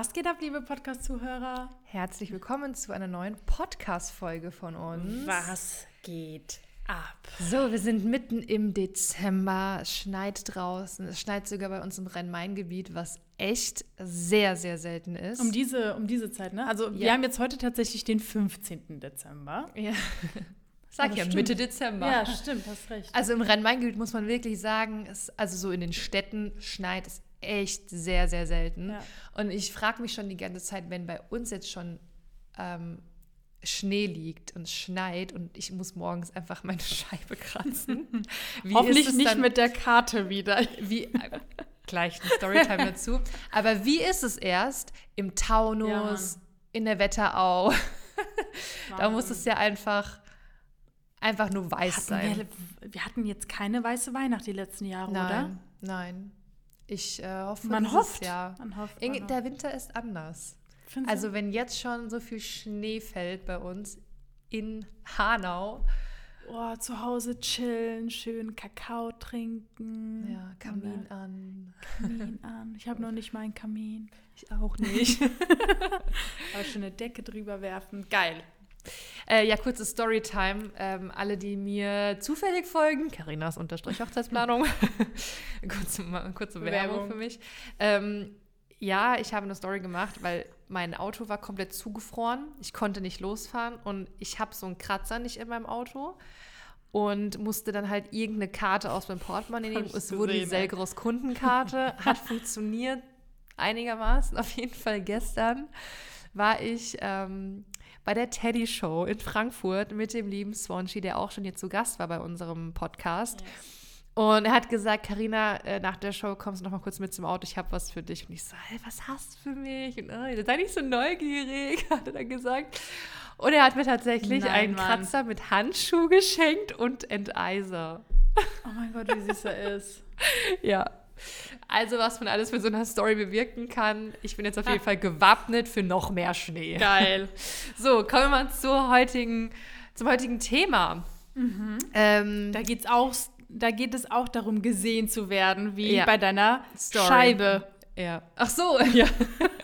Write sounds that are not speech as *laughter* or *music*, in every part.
Was geht ab, liebe Podcast-Zuhörer? Herzlich willkommen zu einer neuen Podcast-Folge von uns. Was geht ab? So, wir sind mitten im Dezember. Es schneit draußen. Es schneit sogar bei uns im Rhein-Main-Gebiet, was echt sehr, sehr selten ist. Um diese, um diese Zeit, ne? Also, wir Ja. haben jetzt heute tatsächlich den 15. Dezember. ja. *laughs* Sag ja, stimmt. Mitte Dezember. Ja, stimmt, hast recht. Also im Rhein-Main-Gebiet muss man wirklich sagen, es, also so in den Städten schneit es echt sehr, sehr selten. Ja. Und ich frage mich schon die ganze Zeit, wenn bei uns jetzt schon ähm, Schnee liegt und schneit und ich muss morgens einfach meine *laughs* Scheibe kratzen. Wie Hoffentlich ist es nicht dann- mit der Karte wieder. *laughs* wie äh, gleich ein Storytime dazu. Aber wie ist es erst im Ja, Taunus, Mann. in der Wetterau? *laughs* da muss es ja einfach einfach nur weiß hatten sein. wir, wir hatten jetzt keine weiße Weihnacht die letzten Jahre, Nein, oder? nein. Ich äh, hoffe, Man hofft. Jahr. Man hofft. Man Der Winter ist anders. hofft. Findest Also wenn jetzt schon so viel Schnee fällt bei uns in Hanau, oh, zu Hause chillen, schön Kakao trinken. ja, Kamin an. Kamin *laughs* an. Ich habe noch nicht mal einen Kamin. Ich auch nicht. *laughs* *laughs* Aber schön eine Decke drüber werfen. Geil. Äh, ja, kurze Storytime. Ähm, alle, die mir zufällig folgen, Carinas Unterstrich Hochzeitsplanung. *laughs* kurze, kurze Werbung, Werbung. für mich. Ähm, ja, ich habe eine Story gemacht, weil mein Auto war komplett zugefroren. Ich konnte nicht losfahren und ich habe so einen Kratzer nicht in meinem Auto und musste dann halt irgendeine Karte aus meinem Portemonnaie nehmen. Es wurde die ey. Selgros Kundenkarte, hat funktioniert einigermaßen. Auf jeden Fall gestern war ich ähm, bei der Teddy Show in Frankfurt mit dem lieben Swanschi, der auch schon hier zu Gast war bei unserem Podcast. Und er hat gesagt, Karina, äh, nach der Show kommst du noch mal kurz mit zum Auto, ich habe was für dich. Und ich so, hey, was hast du für mich? Und äh, sei nicht so neugierig, *laughs* hat er dann gesagt. Und er hat mir tatsächlich Nein, einen Mann. Kratzer mit Handschuh geschenkt und Enteiser. Oh mein Gott, wie süß er ist. *laughs* Ja. Also, was man alles mit so einer Story bewirken kann. Ich bin jetzt auf jeden Fall gewappnet für noch mehr Schnee. Geil. *laughs* So, kommen wir mal zur heutigen, zum heutigen Thema. Ähm, Da geht's auch, da geht es auch darum, gesehen zu werden, wie Ja. bei deiner Story. Scheibe. Ja. Ach so, *laughs* ja.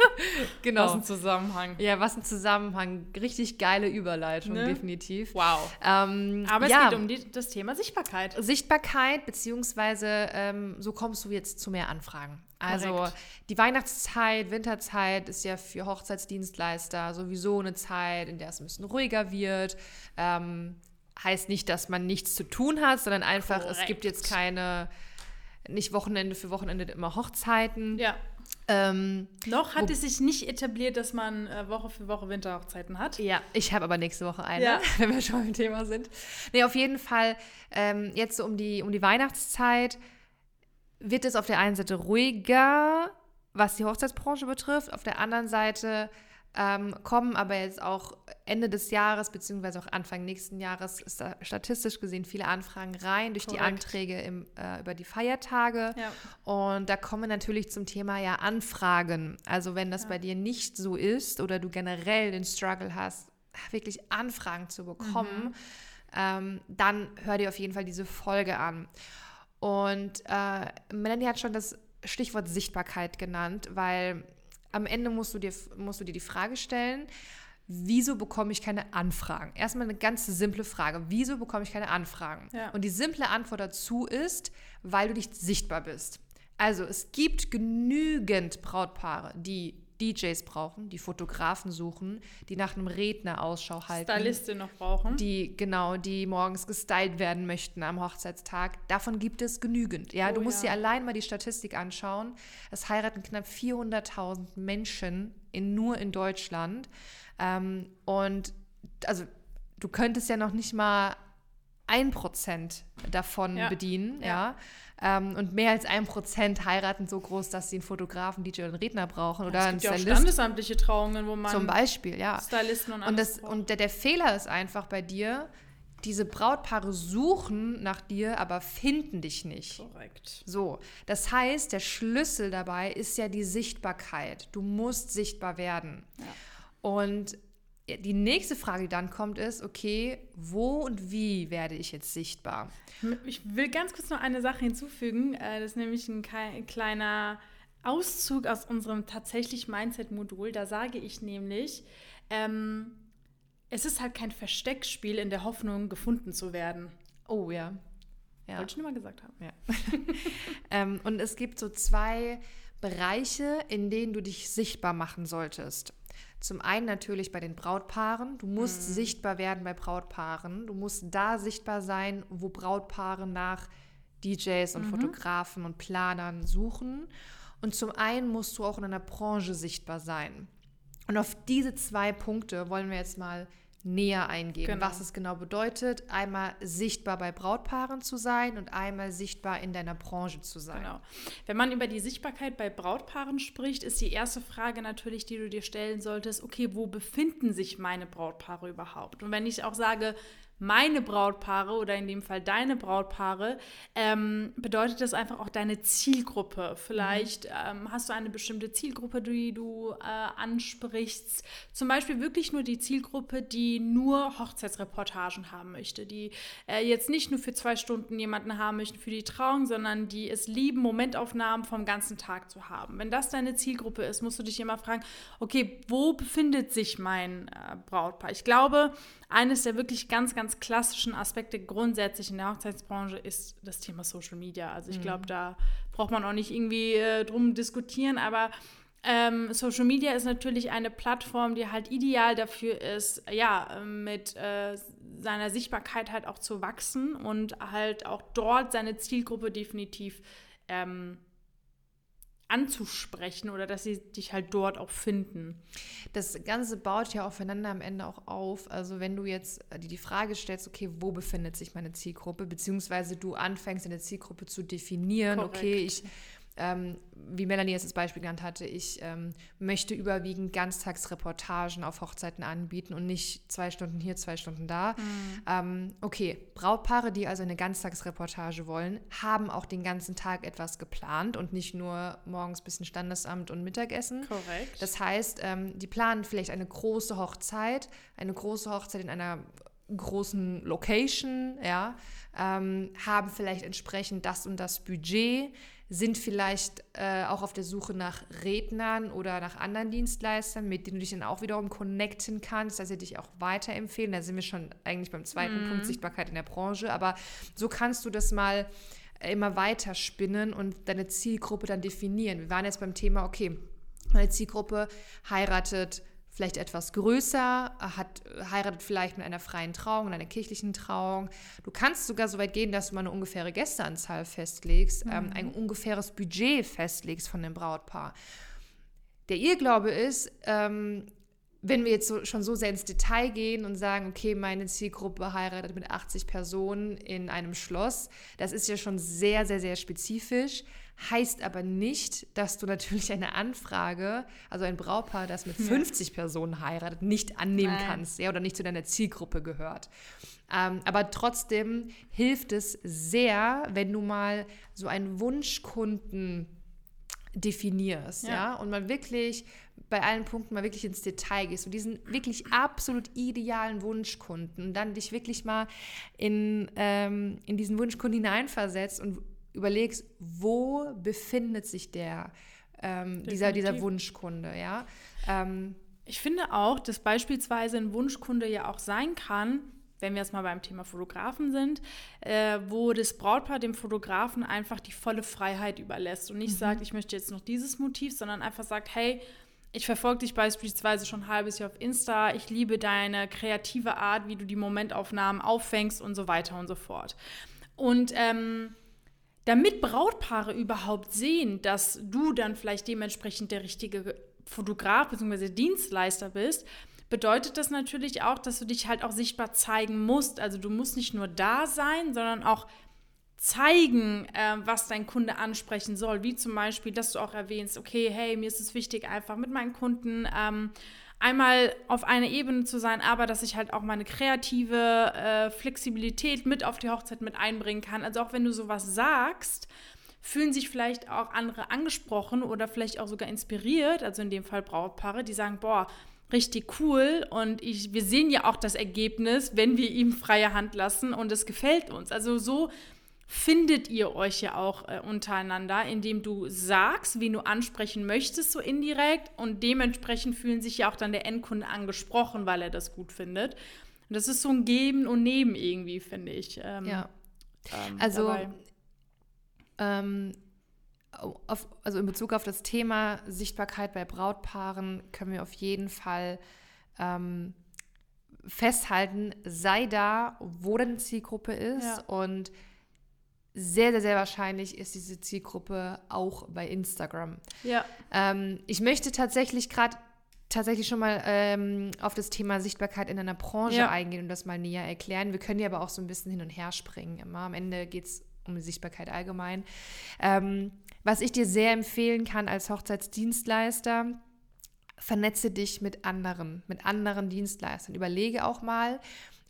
*laughs* genau. Was ein Zusammenhang. Ja, was ein Zusammenhang. Richtig geile Überleitung, Ne? definitiv. Wow. Ähm, Aber es ja, geht um die, das Thema Sichtbarkeit. Sichtbarkeit, beziehungsweise ähm, so kommst du jetzt zu mehr Anfragen. Also Korrekt. die Weihnachtszeit, Winterzeit ist ja für Hochzeitsdienstleister sowieso eine Zeit, in der es ein bisschen ruhiger wird. Ähm, heißt nicht, dass man nichts zu tun hat, sondern einfach, es Korrekt. gibt jetzt keine, nicht Wochenende für Wochenende immer Hochzeiten. Ja. Ähm, Noch hat es sich nicht etabliert, dass man äh, Woche für Woche Winterhochzeiten hat. Ja, ich habe aber nächste Woche eine, Ja. *laughs* wenn wir schon beim Thema sind. Nee, auf jeden Fall, ähm, jetzt so um die, um die Weihnachtszeit wird es auf der einen Seite ruhiger, was die Hochzeitsbranche betrifft. Auf der anderen Seite ähm, kommen aber jetzt auch Ende des Jahres, beziehungsweise auch Anfang nächsten Jahres, ist da statistisch gesehen viele Anfragen rein durch die Korrekt. Anträge im, äh, über die Feiertage. Ja. Und da kommen wir natürlich zum Thema ja Anfragen. Also wenn das Ja. bei dir nicht so ist oder du generell den Struggle hast, wirklich Anfragen zu bekommen, Mhm. ähm, dann hör dir auf jeden Fall diese Folge an. Und äh, Melanie hat schon das Stichwort Sichtbarkeit genannt, weil am Ende musst du dir, musst du dir die Frage stellen, wieso bekomme ich keine Anfragen? Erstmal eine ganz simple Frage. Wieso bekomme ich keine Anfragen? Ja. Und die simple Antwort dazu ist, weil du nicht sichtbar bist. Also es gibt genügend Brautpaare, die DJs brauchen, die Fotografen suchen, die nach einem Redner Ausschau halten Stylistin noch brauchen. die genau, die morgens gestylt werden möchten am Hochzeitstag. Davon gibt es genügend. Ja, Oh du musst ja. dir allein mal die Statistik anschauen. Es heiraten knapp 400.000 Menschen in, nur in Deutschland. Ähm, und also du könntest ja noch nicht mal ein Prozent davon Ja. bedienen, ja. Ja. Ähm, und mehr als ein Prozent heiraten so groß, dass sie einen Fotografen, DJ und einen Redner brauchen oder es einen gibt ja auch standesamtliche Trauungen, wo man Zum Beispiel, ja. Stylisten und Und, alles das, braucht. und der, der Fehler ist einfach bei dir, diese Brautpaare suchen nach dir, aber finden dich nicht. Korrekt. So, das heißt, der Schlüssel dabei ist ja die Sichtbarkeit. Du musst sichtbar werden. Ja. Und die nächste Frage, die dann kommt, ist, okay, wo und wie werde ich jetzt sichtbar? Ich will ganz kurz noch eine Sache hinzufügen. Äh, Das ist nämlich ein kleiner Auszug aus unserem tatsächlich Mindset-Modul. Da sage ich nämlich, ähm, es ist halt kein Versteckspiel in der Hoffnung, gefunden zu werden. Oh ja. ja. Wollte ich nur mal gesagt haben. Ja. *laughs* ähm, und es gibt so zwei Bereiche, in denen du dich sichtbar machen solltest. Zum einen natürlich bei den Brautpaaren. Du musst mhm. sichtbar werden bei Brautpaaren. Du musst da sichtbar sein, wo Brautpaare nach DJs und mhm. Fotografen und Planern suchen. Und zum einen musst du auch in einer Branche sichtbar sein. Und auf diese zwei Punkte wollen wir jetzt mal näher eingehen, genau. was es genau bedeutet, einmal sichtbar bei Brautpaaren zu sein und einmal sichtbar in deiner Branche zu sein. Genau. Wenn man über die Sichtbarkeit bei Brautpaaren spricht, ist die erste Frage natürlich, die du dir stellen solltest, okay, wo befinden sich meine Brautpaare überhaupt? Und wenn ich auch sage, meine Brautpaare oder in dem Fall deine Brautpaare, ähm, bedeutet das einfach auch deine Zielgruppe. Vielleicht mhm. ähm, hast du eine bestimmte Zielgruppe, die du äh, ansprichst. Zum Beispiel wirklich nur die Zielgruppe, die nur Hochzeitsreportagen haben möchte, die äh, jetzt nicht nur für zwei Stunden jemanden haben möchte für die Trauung, sondern die es lieben, Momentaufnahmen vom ganzen Tag zu haben. Wenn das deine Zielgruppe ist, musst du dich immer fragen, okay, wo befindet sich mein äh, Brautpaar? Ich glaube, eines der wirklich ganz, ganz klassischen Aspekte grundsätzlich in der Hochzeitsbranche ist das Thema Social Media. Also ich glaube, mhm. da braucht man auch nicht irgendwie äh, drum diskutieren, aber ähm, Social Media ist natürlich eine Plattform, die halt ideal dafür ist, ja, mit äh, seiner Sichtbarkeit halt auch zu wachsen und halt auch dort seine Zielgruppe definitiv ähm, anzusprechen oder dass sie dich halt dort auch finden. Das Ganze baut ja aufeinander am Ende auch auf. Also wenn du jetzt die, die Frage stellst, okay, wo befindet sich meine Zielgruppe, beziehungsweise du anfängst, eine Zielgruppe zu definieren, Korrekt. okay, ich ähm, wie Melanie jetzt das Beispiel genannt hatte, ich ähm, möchte überwiegend Ganztagsreportagen auf Hochzeiten anbieten und nicht zwei Stunden hier, zwei Stunden da. Mhm. Ähm, okay, Brautpaare, die also eine Ganztagsreportage wollen, haben auch den ganzen Tag etwas geplant und nicht nur morgens bis ein Standesamt und Mittagessen. Korrekt. Das heißt, ähm, die planen vielleicht eine große Hochzeit, eine große Hochzeit in einer großen Location, ja, ähm, haben vielleicht entsprechend das und das Budget sind vielleicht äh, auch auf der Suche nach Rednern oder nach anderen Dienstleistern, mit denen du dich dann auch wiederum connecten kannst, dass sie dich auch weiterempfehlen. Da sind wir schon eigentlich beim zweiten mhm. Punkt Sichtbarkeit in der Branche. Aber so kannst du das mal immer weiter spinnen und deine Zielgruppe dann definieren. Wir waren jetzt beim Thema, okay, meine Zielgruppe heiratet vielleicht etwas größer, hat, heiratet vielleicht mit einer freien Trauung, einer kirchlichen Trauung. Du kannst sogar so weit gehen, dass du mal eine ungefähre Gästeanzahl festlegst, mhm. ähm, ein ungefähres Budget festlegst von dem Brautpaar. Der Irrglaube ist, ähm, wenn wir jetzt so, schon so sehr ins Detail gehen und sagen, okay, meine Zielgruppe heiratet mit 80 Personen in einem Schloss, das ist ja schon sehr, sehr, sehr spezifisch heißt aber nicht, dass du natürlich eine Anfrage, also ein Brautpaar, das mit 50 ja. Personen heiratet, nicht annehmen Nein. kannst ja, oder nicht zu deiner Zielgruppe gehört. Ähm, aber trotzdem hilft es sehr, wenn du mal so einen Wunschkunden definierst, ja. ja, und mal wirklich bei allen Punkten mal wirklich ins Detail gehst und diesen wirklich absolut idealen Wunschkunden und dann dich wirklich mal in, ähm, in diesen Wunschkunden hineinversetzt und überlegst, wo befindet sich der, ähm, dieser, dieser Wunschkunde, ja. Ähm, ich finde auch, dass beispielsweise ein Wunschkunde ja auch sein kann, wenn wir jetzt mal beim Thema Fotografen sind, äh, wo das Brautpaar dem Fotografen einfach die volle Freiheit überlässt und nicht mhm. sagt, ich möchte jetzt noch dieses Motiv, sondern einfach sagt, hey, ich verfolge dich beispielsweise schon ein halbes Jahr auf Insta, ich liebe deine kreative Art, wie du die Momentaufnahmen auffängst und so weiter und so fort. Und ähm, damit Brautpaare überhaupt sehen, dass du dann vielleicht dementsprechend der richtige Fotograf bzw. Dienstleister bist, bedeutet das natürlich auch, dass du dich halt auch sichtbar zeigen musst. Also du musst nicht nur da sein, sondern auch zeigen, äh, was dein Kunde ansprechen soll. Wie zum Beispiel, dass du auch erwähnst, okay, hey, mir ist es wichtig, einfach mit meinen Kunden ähm, einmal auf einer Ebene zu sein, aber dass ich halt auch meine kreative äh, Flexibilität mit auf die Hochzeit mit einbringen kann. Also auch wenn du sowas sagst, fühlen sich vielleicht auch andere angesprochen oder vielleicht auch sogar inspiriert, also in dem Fall Brautpaare, die sagen, boah, richtig cool und ich, wir sehen ja auch das Ergebnis, wenn wir ihm freie Hand lassen und es gefällt uns. Also so findet ihr euch ja auch äh, untereinander, indem du sagst, wen du ansprechen möchtest, so indirekt. Und dementsprechend fühlen sich ja auch dann der Endkunde angesprochen, weil er das gut findet. Und das ist so ein Geben und Nehmen irgendwie, finde ich. Ähm, ja. Ähm, also, ähm, auf, also in Bezug auf das Thema Sichtbarkeit bei Brautpaaren können wir auf jeden Fall ähm, festhalten, sei da, wo deine Zielgruppe ist ja. und sehr, sehr, sehr wahrscheinlich ist diese Zielgruppe auch bei Instagram. Ja. Ähm, ich möchte tatsächlich gerade tatsächlich schon mal ähm, auf das Thema Sichtbarkeit in einer Branche ja. eingehen und das mal näher erklären. Wir können ja aber auch so ein bisschen hin und her springen immer. Am Ende geht es um die Sichtbarkeit allgemein. Ähm, was ich dir sehr empfehlen kann als Hochzeitsdienstleister, vernetze dich mit anderen, mit anderen Dienstleistern. Überlege auch mal,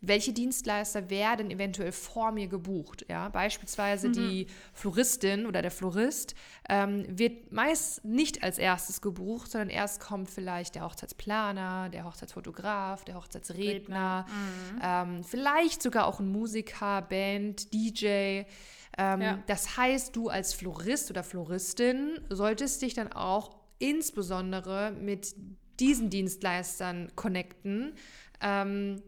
welche Dienstleister werden eventuell vor mir gebucht. Ja? Beispielsweise mhm. die Floristin oder der Florist ähm, wird meist nicht als erstes gebucht, sondern erst kommt vielleicht der Hochzeitsplaner, der Hochzeitsfotograf, der Hochzeitsredner, mhm. ähm, vielleicht sogar auch ein Musiker, Band, DJ. Ähm, ja. Das heißt, du als Florist oder Floristin solltest dich dann auch insbesondere mit diesen Dienstleistern connecten, ähm,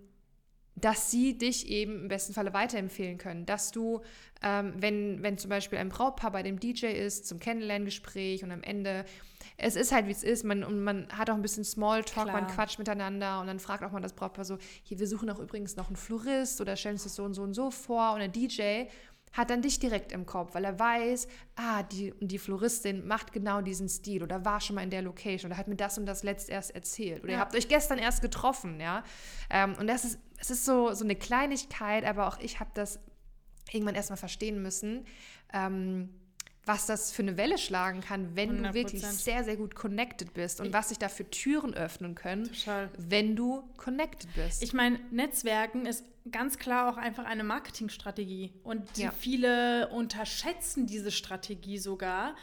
dass sie dich eben im besten Falle weiterempfehlen können. Dass du, ähm, wenn, wenn zum Beispiel ein Brautpaar bei dem DJ ist, zum Kennenlerngespräch und am Ende, es ist halt wie es ist, man, und man hat auch ein bisschen Smalltalk, Klar. man quatscht miteinander und dann fragt auch mal das Brautpaar so, hier, wir suchen auch übrigens noch einen Florist oder stellen uns das so und so und so vor und der DJ hat dann dich direkt im Kopf, weil er weiß, ah, die, die Floristin macht genau diesen Stil oder war schon mal in der Location oder hat mir das und das letzt erst erzählt oder ja. ihr habt euch gestern erst getroffen, ja. Ähm, und das ist, es ist so, so eine Kleinigkeit, aber auch ich habe das irgendwann erstmal verstehen müssen. Ähm, was das für eine Welle schlagen kann, wenn 100%. du wirklich sehr, sehr gut connected bist und ich was sich da für Türen öffnen können, Total. wenn du connected bist. Ich meine, Netzwerken ist ganz klar auch einfach eine Marketingstrategie und ja. viele unterschätzen diese Strategie sogar,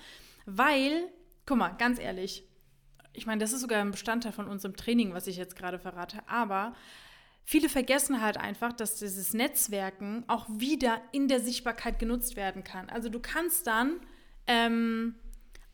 weil, guck mal, ganz ehrlich, ich meine, das ist sogar ein Bestandteil von unserem Training, was ich jetzt gerade verrate, aber Viele vergessen halt einfach, dass dieses Netzwerken auch wieder in der Sichtbarkeit genutzt werden kann. Also du kannst dann ähm,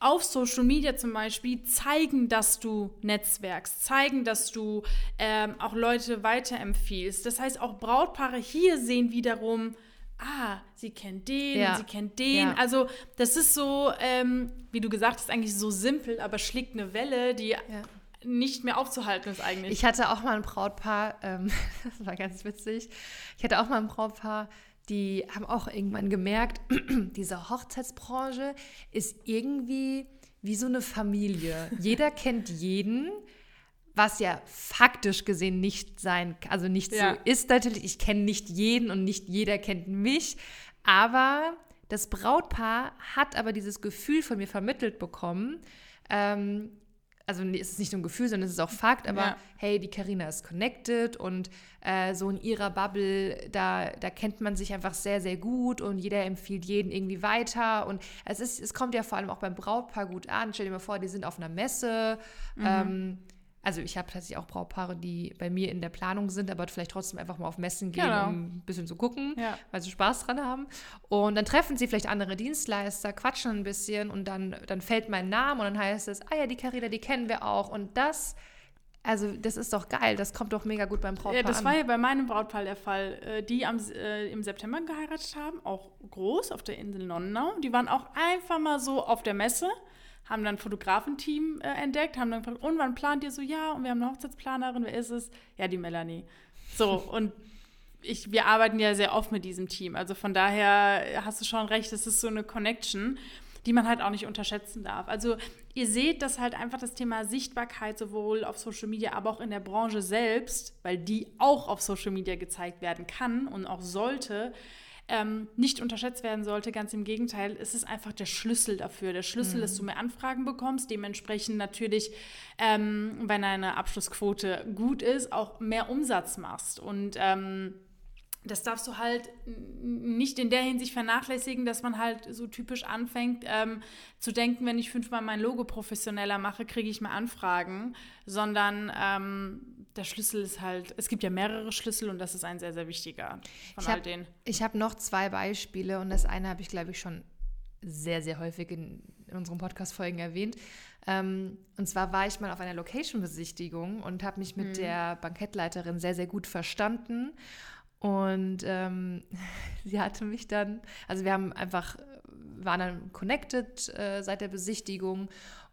auf Social Media zum Beispiel zeigen, dass du netzwerkst, zeigen, dass du ähm, auch Leute weiterempfiehlst. Das heißt, auch Brautpaare hier sehen wiederum, ah, sie kennt den, ja. sie kennt den. Ja. Also das ist so, ähm, wie du gesagt hast, eigentlich so simpel, aber schlägt eine Welle, die ja. nicht mehr aufzuhalten ist eigentlich. Ich hatte auch mal ein Brautpaar, ähm, *laughs* das war ganz witzig, ich hatte auch mal ein Brautpaar, die haben auch irgendwann gemerkt, *clears throat* diese Hochzeitsbranche ist irgendwie wie so eine Familie. *laughs* Jeder kennt jeden, was ja faktisch gesehen nicht sein, also nicht ja. so ist natürlich. Ich kenne nicht jeden und nicht jeder kennt mich, aber das Brautpaar hat aber dieses Gefühl von mir vermittelt bekommen, ähm, also es ist nicht nur ein Gefühl, sondern es ist auch Fakt, aber ja. hey, die Karina ist connected und äh, so in ihrer Bubble, da, da kennt man sich einfach sehr, sehr gut und jeder empfiehlt jeden irgendwie weiter. Und es ist, es kommt ja vor allem auch beim Brautpaar gut an. Stell dir mal vor, die sind auf einer Messe. Mhm. Ähm, also ich habe tatsächlich auch Brautpaare, die bei mir in der Planung sind, aber vielleicht trotzdem einfach mal auf Messen gehen, genau. um ein bisschen zu gucken, ja. weil sie Spaß dran haben. Und dann treffen sie vielleicht andere Dienstleister, quatschen ein bisschen und dann, dann fällt mein Name und dann heißt es, ah ja, die Carina, die kennen wir auch. Und das, also das ist doch geil, das kommt doch mega gut beim Brautpaar Ja, das an. war ja bei meinem Brautpaar der Fall. Äh, die am, äh, im September geheiratet haben, auch groß auf der Insel Nonnau. Die waren auch einfach mal so auf der Messe haben dann ein Fotografenteam äh, entdeckt, haben dann gefragt, und wann plant ihr so? Ja, und wir haben eine Hochzeitsplanerin, wer ist es? Ja, die Melanie. So, *laughs* und ich, wir arbeiten ja sehr oft mit diesem Team. Also von daher hast du schon recht, es ist so eine Connection, die man halt auch nicht unterschätzen darf. Also ihr seht, dass halt einfach das Thema Sichtbarkeit sowohl auf Social Media, aber auch in der Branche selbst, weil die auch auf Social Media gezeigt werden kann und auch sollte, ähm, nicht unterschätzt werden sollte. Ganz im Gegenteil, es ist einfach der Schlüssel dafür. Der Schlüssel, mhm. dass du mehr Anfragen bekommst, dementsprechend natürlich, ähm, wenn deine Abschlussquote gut ist, auch mehr Umsatz machst. Und ähm, das darfst du halt nicht in der Hinsicht vernachlässigen, dass man halt so typisch anfängt ähm, zu denken, wenn ich fünfmal mein Logo professioneller mache, kriege ich mehr Anfragen, sondern ähm, der Schlüssel ist halt, es gibt ja mehrere Schlüssel und das ist ein sehr, sehr wichtiger von ich all hab, denen. Ich habe noch zwei Beispiele und das eine habe ich, glaube ich, schon sehr, sehr häufig in, in unseren Podcast-Folgen erwähnt. Ähm, und zwar war ich mal auf einer Location-Besichtigung und habe mich mit mhm. der Bankettleiterin sehr, sehr gut verstanden. Und ähm, *laughs* sie hatte mich dann, also wir haben einfach, waren dann connected äh, seit der Besichtigung.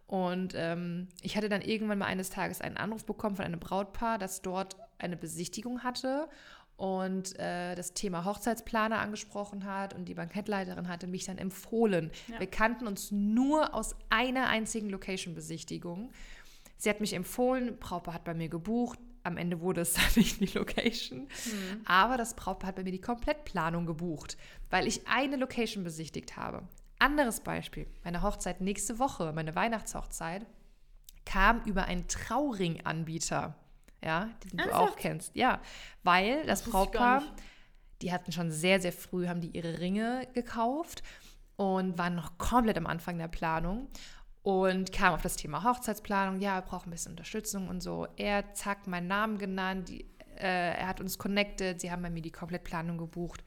Und ähm, ich hatte dann irgendwann mal eines Tages einen Anruf bekommen von einem Brautpaar, das dort eine Besichtigung hatte und äh, das Thema Hochzeitsplaner angesprochen hat und die Bankettleiterin hatte mich dann empfohlen. Ja. Wir kannten uns nur aus einer einzigen Location-Besichtigung. Sie hat mich empfohlen, Brautpaar hat bei mir gebucht, am Ende wurde es *laughs* dann nicht die Location. Mhm. Aber das Brautpaar hat bei mir die Komplettplanung gebucht, weil ich eine Location besichtigt habe. Anderes Beispiel, meine Hochzeit nächste Woche, meine Weihnachtshochzeit, kam über einen Trauringanbieter, ja, den du auch kennst. Ja, weil das, das Brautpaar, die hatten schon sehr, sehr früh, haben die ihre Ringe gekauft und waren noch komplett am Anfang der Planung und kam auf das Thema Hochzeitsplanung. Ja, wir brauchen ein bisschen Unterstützung und so. Er, zack, meinen Namen genannt. Die, äh, er hat uns connected. Sie haben bei mir die Komplettplanung gebucht,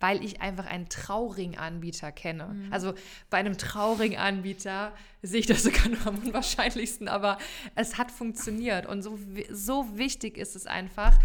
weil ich einfach einen Trauringanbieter kenne. Mhm. Also bei einem Trauringanbieter sehe ich das sogar nur am unwahrscheinlichsten, aber es hat funktioniert. Und so, so wichtig ist es einfach,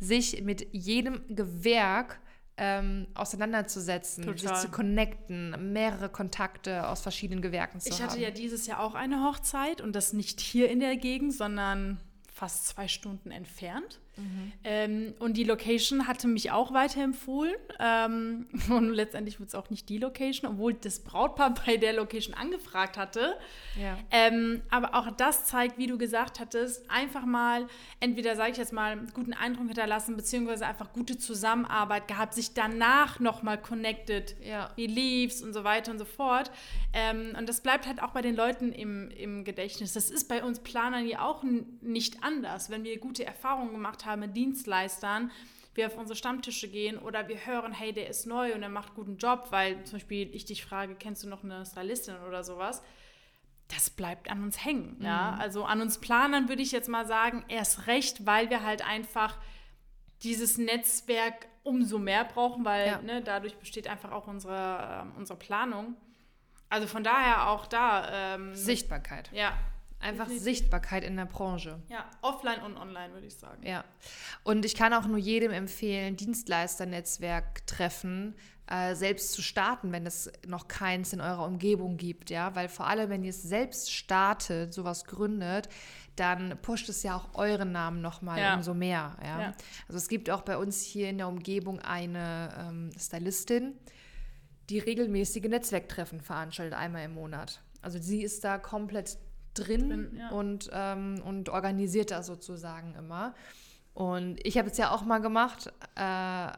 sich mit jedem Gewerk ähm, auseinanderzusetzen, Total. sich zu connecten, mehrere Kontakte aus verschiedenen Gewerken zu ich haben. Ich hatte ja dieses Jahr auch eine Hochzeit und das nicht hier in der Gegend, sondern fast zwei Stunden entfernt. Mhm. Ähm, und die Location hatte mich auch weiterempfohlen. Ähm, *laughs* und letztendlich wurde es auch nicht die Location, obwohl das Brautpaar bei der Location angefragt hatte. Ja. Ähm, aber auch das zeigt, wie du gesagt hattest, einfach mal, entweder sage ich jetzt mal, guten Eindruck hinterlassen, beziehungsweise einfach gute Zusammenarbeit gehabt, sich danach nochmal connected, ja. wie lief's und so weiter und so fort. Ähm, und das bleibt halt auch bei den Leuten im, im Gedächtnis. Das ist bei uns Planern ja auch nicht anders. Wenn wir gute Erfahrungen gemacht haben, haben mit Dienstleistern, wir auf unsere Stammtische gehen oder wir hören, hey, der ist neu und er macht guten Job, weil zum Beispiel ich dich frage, kennst du noch eine Stylistin oder sowas? Das bleibt an uns hängen. Mhm. Ja? Also an uns Planern würde ich jetzt mal sagen, erst recht, weil wir halt einfach dieses Netzwerk umso mehr brauchen, weil ja. ne, dadurch besteht einfach auch unsere, äh, unsere Planung. Also von daher auch da. Ähm, Sichtbarkeit. Ja, Einfach Definitiv. Sichtbarkeit in der Branche. Ja, offline und online würde ich sagen. Ja. Und ich kann auch nur jedem empfehlen, Dienstleisternetzwerk treffen, äh, selbst zu starten, wenn es noch keins in eurer Umgebung gibt, ja, weil vor allem, wenn ihr es selbst startet, sowas gründet, dann pusht es ja auch euren Namen nochmal ja. umso mehr, ja? ja? Also es gibt auch bei uns hier in der Umgebung eine ähm, Stylistin, die regelmäßige Netzwerktreffen veranstaltet, einmal im Monat. Also sie ist da komplett drin, drin ja. und, ähm, und organisiert das sozusagen immer. Und ich habe es ja auch mal gemacht, äh,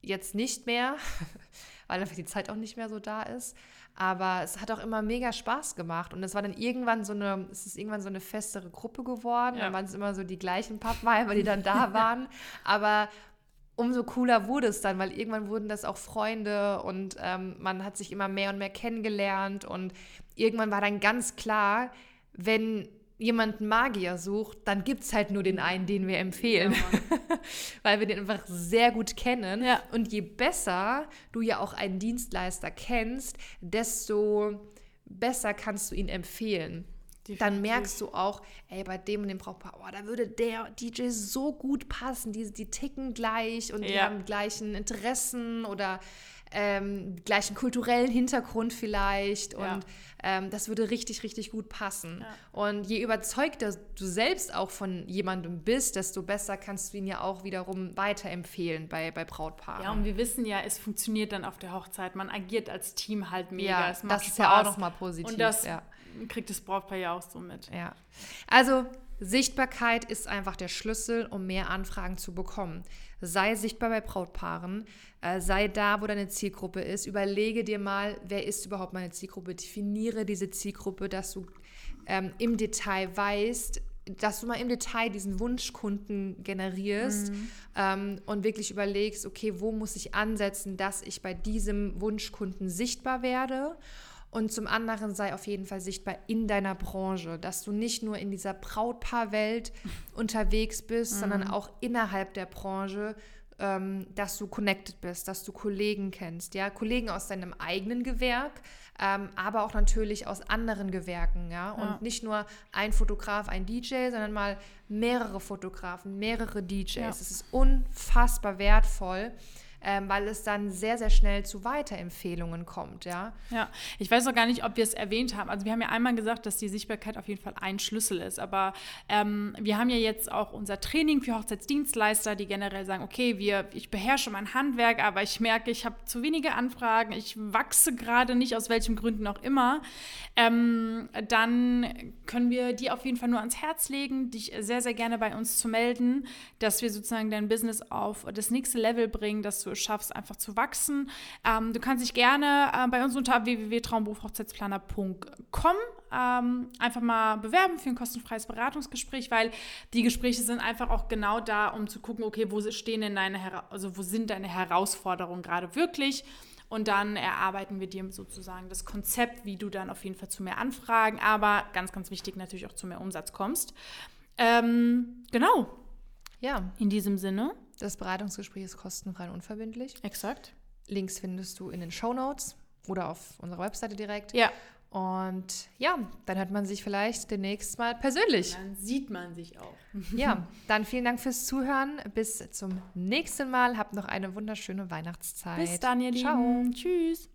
jetzt nicht mehr, *laughs* weil einfach die Zeit auch nicht mehr so da ist. Aber es hat auch immer mega Spaß gemacht. Und es war dann irgendwann so eine, es ist irgendwann so eine festere Gruppe geworden. Ja. Dann waren es immer so die gleichen Pappweiber, die dann da *laughs* waren. Aber umso cooler wurde es dann, weil irgendwann wurden das auch Freunde und ähm, man hat sich immer mehr und mehr kennengelernt. Und irgendwann war dann ganz klar, wenn jemand einen Magier sucht, dann gibt es halt nur den einen, den wir empfehlen. Ja, *laughs* Weil wir den einfach sehr gut kennen. Ja. Und je besser du ja auch einen Dienstleister kennst, desto besser kannst du ihn empfehlen. Definitiv. Dann merkst du auch, ey, bei dem und dem Brautpaar, oh, da würde der DJ so gut passen. Die, die ticken gleich und ja. die haben gleichen Interessen oder ähm, gleichen kulturellen Hintergrund vielleicht und ja. ähm, das würde richtig, richtig gut passen. Ja. Und je überzeugter du selbst auch von jemandem bist, desto besser kannst du ihn ja auch wiederum weiterempfehlen bei, bei Brautpaaren. Ja, und wir wissen ja, es funktioniert dann auf der Hochzeit. Man agiert als Team halt mega. Ja, das Spaß. ist ja auch nochmal positiv. Und das ja. kriegt das Brautpaar ja auch so mit. Ja. Also Sichtbarkeit ist einfach der Schlüssel, um mehr Anfragen zu bekommen. Sei sichtbar bei Brautpaaren, äh, sei da, wo deine Zielgruppe ist. Überlege dir mal, wer ist überhaupt meine Zielgruppe. Definiere diese Zielgruppe, dass du ähm, im Detail weißt, dass du mal im Detail diesen Wunschkunden generierst Mhm. ähm, und wirklich überlegst, okay, wo muss ich ansetzen, dass ich bei diesem Wunschkunden sichtbar werde. Und zum anderen sei auf jeden Fall sichtbar in deiner Branche, dass du nicht nur in dieser Brautpaarwelt *laughs* unterwegs bist, sondern Mhm. auch innerhalb der Branche, ähm, dass du connected bist, dass du Kollegen kennst, ja, Kollegen aus deinem eigenen Gewerk, ähm, aber auch natürlich aus anderen Gewerken, ja, und Ja. nicht nur ein Fotograf, ein DJ, sondern mal mehrere Fotografen, mehrere DJs. Ja. Es ist unfassbar wertvoll, ähm, weil es dann sehr, sehr schnell zu Weiterempfehlungen kommt, ja. Ja, ich weiß auch gar nicht, ob wir es erwähnt haben. Also wir haben ja einmal gesagt, dass die Sichtbarkeit auf jeden Fall ein Schlüssel ist. Aber ähm, wir haben ja jetzt auch unser Training für Hochzeitsdienstleister, die generell sagen, okay, wir, ich beherrsche mein Handwerk, aber ich merke, ich habe zu wenige Anfragen, ich wachse gerade nicht, aus welchen Gründen auch immer. Ähm, dann können wir die auf jeden Fall nur ans Herz legen, dich sehr, sehr gerne bei uns zu melden, dass wir sozusagen dein Business auf das nächste Level bringen, dass du schaffst, einfach zu wachsen. Ähm, du kannst dich gerne äh, bei uns unter www.traumberufhochzeitsplaner.com ähm, einfach mal bewerben für ein kostenfreies Beratungsgespräch, weil die Gespräche sind einfach auch genau da, um zu gucken, okay, wo stehen denn deine, Hera also wo sind deine Herausforderungen gerade wirklich? Und dann erarbeiten wir dir sozusagen das Konzept, wie du dann auf jeden Fall zu mehr Anfragen, aber ganz, ganz wichtig natürlich auch zu mehr Umsatz kommst. Ähm, genau, Ja, in diesem Sinne. Das Beratungsgespräch ist kostenfrei und unverbindlich. Exakt. Links findest du in den Show Notes oder auf unserer Webseite direkt. Ja. Und ja, dann hört man sich vielleicht demnächst mal persönlich. Dann sieht man sich auch. *laughs* Ja, dann vielen Dank fürs Zuhören. Bis zum nächsten Mal. Habt noch eine wunderschöne Weihnachtszeit. Bis dann, ihr Ciao. Lieben. Tschüss.